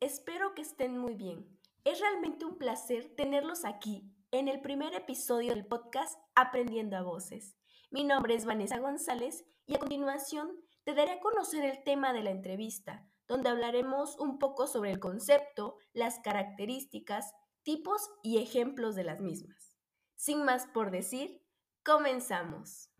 Espero que estén muy bien. Es realmente un placer tenerlos aquí en el primer episodio del podcast Aprendiendo a Voces. Mi nombre es Vanessa González y a continuación te daré a conocer el tema de la entrevista, donde hablaremos un poco sobre el concepto, las características, tipos y ejemplos de las mismas. Sin más por decir, comenzamos.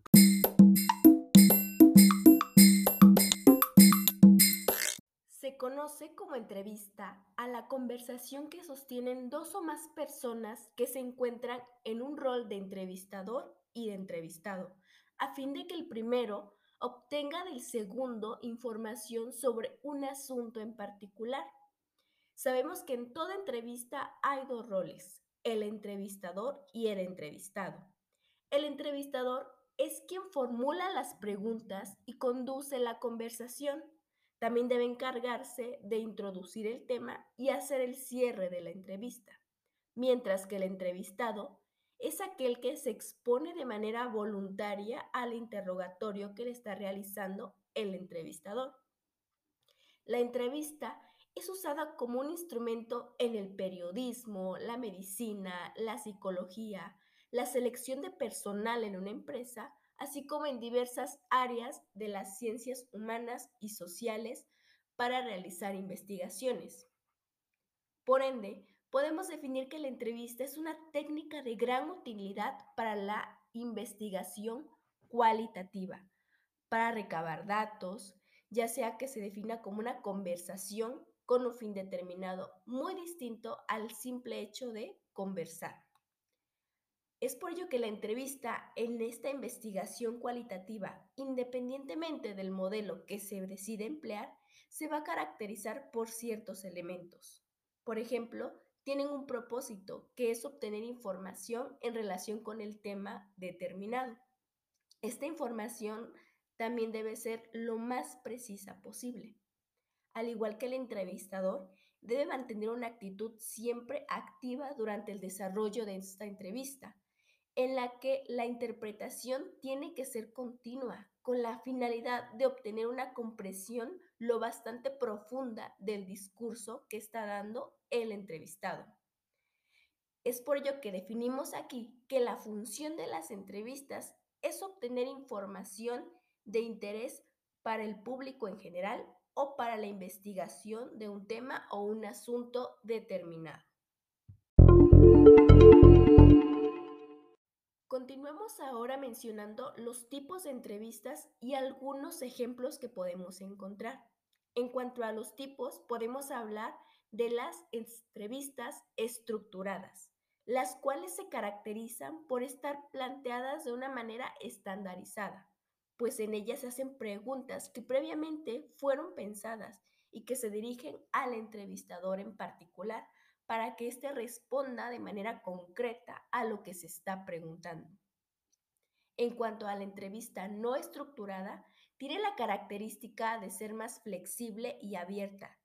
Conoce como entrevista a la conversación que sostienen dos o más personas que se encuentran en un rol de entrevistador y de entrevistado, a fin de que el primero obtenga del segundo información sobre un asunto en particular. Sabemos que en toda entrevista hay dos roles, el entrevistador y el entrevistado. El entrevistador es quien formula las preguntas y conduce la conversación también debe encargarse de introducir el tema y hacer el cierre de la entrevista, mientras que el entrevistado es aquel que se expone de manera voluntaria al interrogatorio que le está realizando el entrevistador. La entrevista es usada como un instrumento en el periodismo, la medicina, la psicología, la selección de personal en una empresa así como en diversas áreas de las ciencias humanas y sociales para realizar investigaciones. Por ende, podemos definir que la entrevista es una técnica de gran utilidad para la investigación cualitativa, para recabar datos, ya sea que se defina como una conversación con un fin determinado, muy distinto al simple hecho de conversar. Es por ello que la entrevista en esta investigación cualitativa, independientemente del modelo que se decide emplear, se va a caracterizar por ciertos elementos. Por ejemplo, tienen un propósito, que es obtener información en relación con el tema determinado. Esta información también debe ser lo más precisa posible. Al igual que el entrevistador, debe mantener una actitud siempre activa durante el desarrollo de esta entrevista, en la que la interpretación tiene que ser continua, con la finalidad de obtener una compresión lo bastante profunda del discurso que está dando el entrevistado. Es por ello que definimos aquí que la función de las entrevistas es obtener información de interés para el público en general o para la investigación de un tema o un asunto determinado. Continuemos ahora mencionando los tipos de entrevistas y algunos ejemplos que podemos encontrar. En cuanto a los tipos, podemos hablar de las entrevistas estructuradas, las cuales se caracterizan por estar planteadas de una manera estandarizada, pues en ellas se hacen preguntas que previamente fueron pensadas y que se dirigen al entrevistador en particular para que éste responda de manera concreta a lo que se está preguntando. En cuanto a la entrevista no estructurada, tiene la característica de ser más flexible y abierta,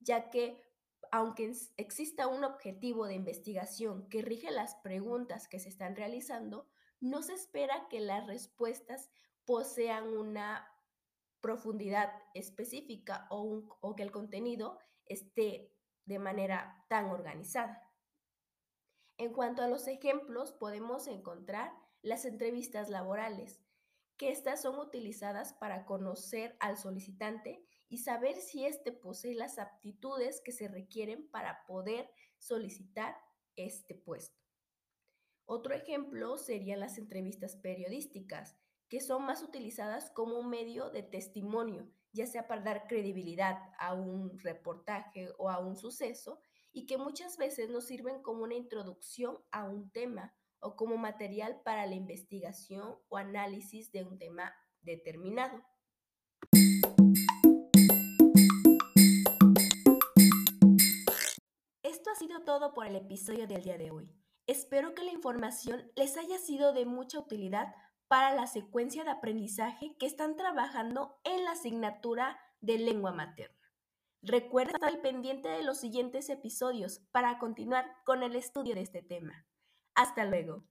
ya que aunque exista un objetivo de investigación que rige las preguntas que se están realizando, no se espera que las respuestas posean una profundidad específica o, o que el contenido esté de manera tan organizada. En cuanto a los ejemplos, podemos encontrar las entrevistas laborales, que estas son utilizadas para conocer al solicitante y saber si éste posee las aptitudes que se requieren para poder solicitar este puesto. Otro ejemplo serían las entrevistas periodísticas, que son más utilizadas como un medio de testimonio ya sea para dar credibilidad a un reportaje o a un suceso, y que muchas veces nos sirven como una introducción a un tema o como material para la investigación o análisis de un tema determinado. Esto ha sido todo por el episodio del día de hoy. Espero que la información les haya sido de mucha utilidad para la secuencia de aprendizaje que están trabajando en la asignatura de lengua materna. Recuerda estar al pendiente de los siguientes episodios para continuar con el estudio de este tema. Hasta luego.